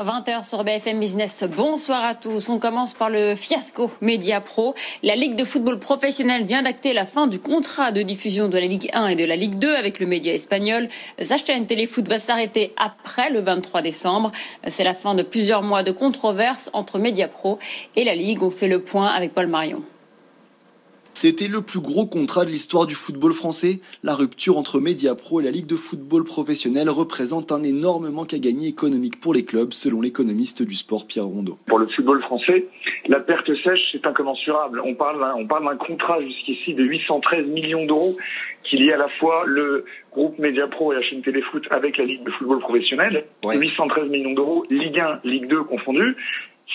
20h sur BFM Business. Bonsoir à tous. On commence par le fiasco Média Pro. La Ligue de football professionnel vient d'acter la fin du contrat de diffusion de la Ligue 1 et de la Ligue 2 avec le média espagnol. Zachten Téléfoot va s'arrêter après le 23 décembre. C'est la fin de plusieurs mois de controverses entre Média Pro et la Ligue. On fait le point avec Paul Marion. C'était le plus gros contrat de l'histoire du football français. La rupture entre Mediapro et la Ligue de football professionnel représente un énorme manque à gagner économique pour les clubs, selon l'économiste du sport Pierre Rondeau. Pour le football français, la perte sèche, c'est incommensurable. On parle, on parle d'un contrat jusqu'ici de 813 millions d'euros qui lie à la fois le groupe Mediapro et la chaîne Téléfoot avec la Ligue de football professionnel. 813 millions d'euros, Ligue 1, Ligue 2 confondus.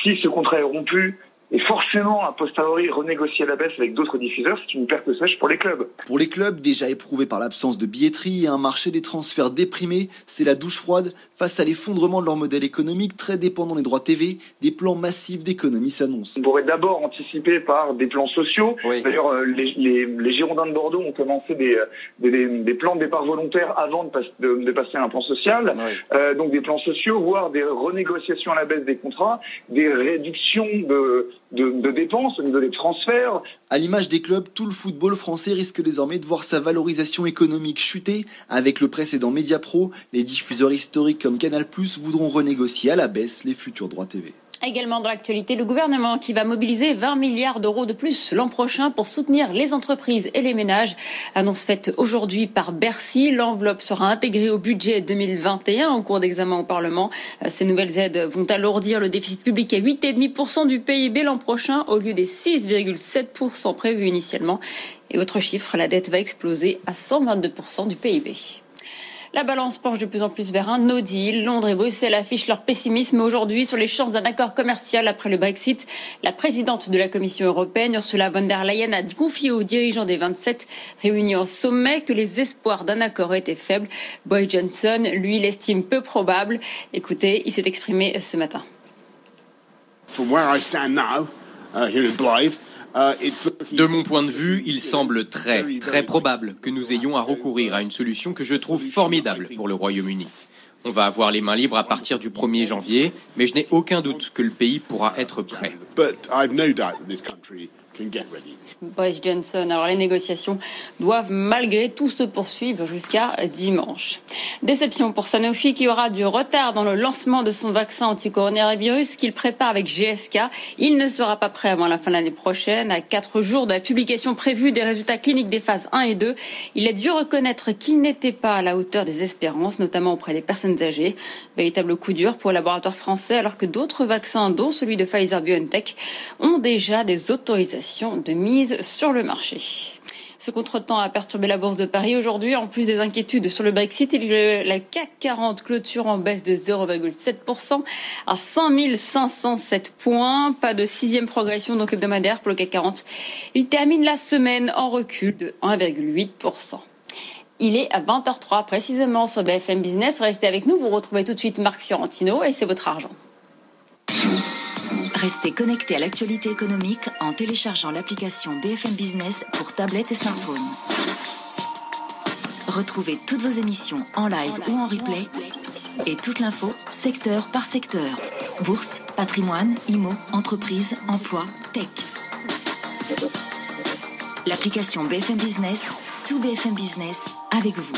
Si ce contrat est rompu, et forcément, a posteriori, renégocier à la baisse avec d'autres diffuseurs, c'est une perte sèche pour les clubs. Pour les clubs, déjà éprouvés par l'absence de billetterie et un marché des transferts déprimé, c'est la douche froide face à l'effondrement de leur modèle économique très dépendant des droits TV. Des plans massifs d'économie s'annoncent. On pourrait d'abord anticiper par des plans sociaux. D'ailleurs, euh, les, les, les, Girondins de Bordeaux ont commencé des, des, des plans de départ volontaires avant de, de, de passer à un plan social. Euh, donc des plans sociaux, voire des renégociations à la baisse des contrats, des réductions de de, dépenses, au niveau des transferts. À l'image des clubs, tout le football français risque désormais de voir sa valorisation économique chuter. Avec le précédent Mediapro, les diffuseurs historiques comme Canal+, voudront renégocier à la baisse les futurs droits TV. Également dans l'actualité, le gouvernement qui va mobiliser 20 milliards d'euros de plus l'an prochain pour soutenir les entreprises et les ménages. Annonce faite aujourd'hui par Bercy. L'enveloppe sera intégrée au budget 2021 en cours d'examen au Parlement. Ces nouvelles aides vont alourdir le déficit public à 8,5% du PIB l'an prochain au lieu des 6,7% prévus initialement. Et autre chiffre, la dette va exploser à 122% du PIB. La balance penche de plus en plus vers un no deal. Londres et Bruxelles affichent leur pessimisme aujourd'hui sur les chances d'un accord commercial après le Brexit. La présidente de la Commission européenne, Ursula von der Leyen, a confié aux dirigeants des 27 réunis en sommet que les espoirs d'un accord étaient faibles. Boy Johnson, lui, l'estime peu probable. Écoutez, il s'est exprimé ce matin. Uh, de mon point de vue, il semble très, très probable que nous ayons à recourir à une solution que je trouve formidable pour le Royaume-Uni. On va avoir les mains libres à partir du 1er janvier, mais je n'ai aucun doute que le pays pourra être prêt. Boris Johnson. Alors les négociations doivent malgré tout se poursuivre jusqu'à dimanche. Déception pour Sanofi qui aura du retard dans le lancement de son vaccin anti-coronavirus qu'il prépare avec GSK. Il ne sera pas prêt avant la fin de l'année prochaine. À quatre jours de la publication prévue des résultats cliniques des phases 1 et 2, il a dû reconnaître qu'il n'était pas à la hauteur des espérances, notamment auprès des personnes âgées. Véritable coup dur pour le laboratoire français alors que d'autres vaccins, dont celui de Pfizer-BioNTech, ont déjà des autorisations de mise sur le marché. Ce contretemps a perturbé la bourse de Paris aujourd'hui. En plus des inquiétudes sur le Brexit, la CAC 40 clôture en baisse de 0,7% à 5507 points. Pas de sixième progression donc hebdomadaire pour le CAC 40. Il termine la semaine en recul de 1,8%. Il est à 20h03 précisément sur BFM Business. Restez avec nous. Vous retrouvez tout de suite Marc Fiorentino et c'est votre argent. Restez connecté à l'actualité économique en téléchargeant l'application BFM Business pour tablette et smartphone. Retrouvez toutes vos émissions en live ou en replay et toute l'info secteur par secteur. Bourse, patrimoine, IMO, entreprise, emploi, tech. L'application BFM Business, Tout BFM Business avec vous.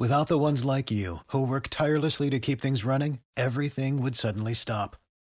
Without the ones like you, who work tirelessly to keep things running, everything would suddenly stop.